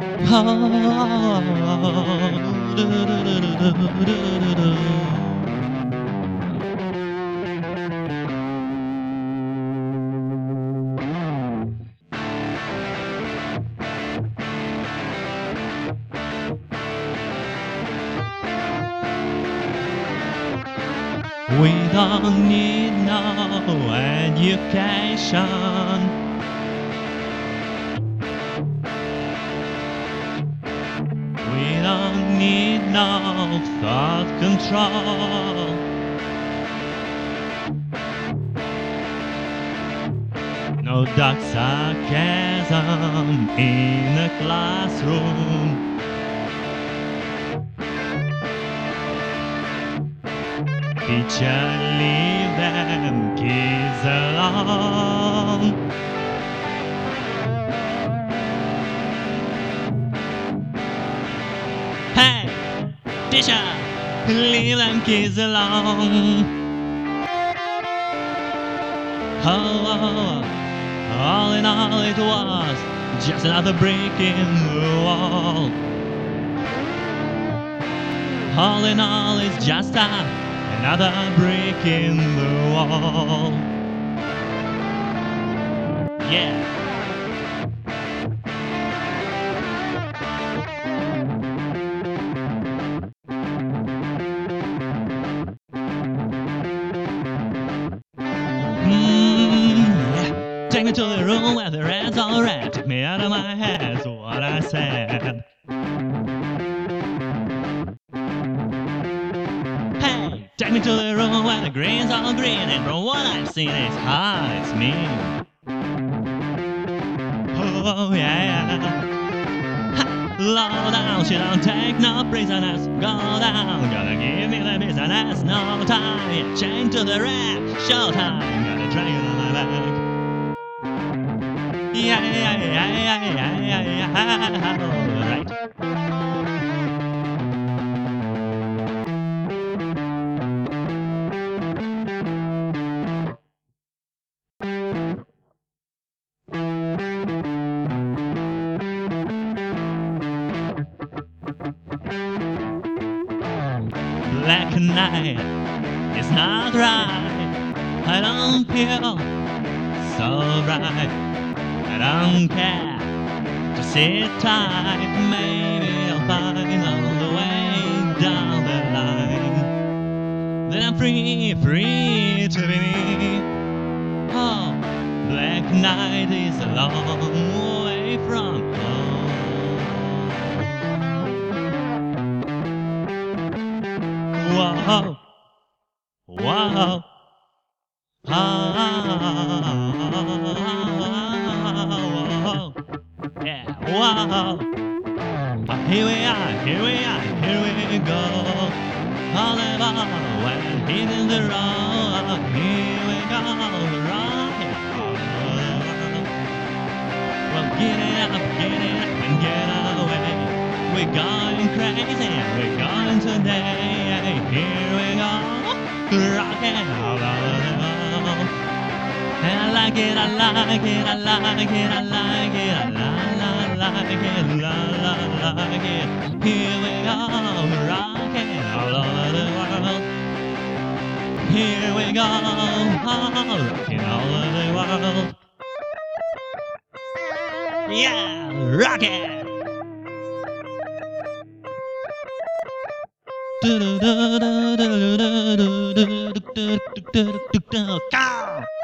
We don't need no education. We need no thought control. No dark sarcasm in a classroom. Teacher, leave them kids alone. Leave them kids alone. Oh, all in all, it was just another brick in the wall. All in all, it's just a, another brick in the wall. Yeah. To the room where the red's all red. Took me out of my head, so what I said. Hey, take me to the room where the green's all green, and from what I've seen, it's hard, it's mean. Oh yeah. Low down, she don't take no prisoners. Go down, gonna give me the business. No time, yeah, chain to the rack. Showtime, got a dragon on my back. Yeah. Black night is not right. I don't feel so right. I don't care. Just sit tight. Maybe I'll find all the way down the line. Then I'm free, free to be me. Oh, black night is a long way from home. Whoa, whoa, ah, Ah, Here we are, here we are, here we go. All about when hitting the road. Here we go, right. Well, get it up, get it up, and get away. We're going crazy, we're going today. Here we go, rocking all over world. And I like it, I like it, I like it, I like it, I la la like it, la la like it. Here we go, rocking all over the world. Here we go, rocking all over the world. Yeah, rock it! Go!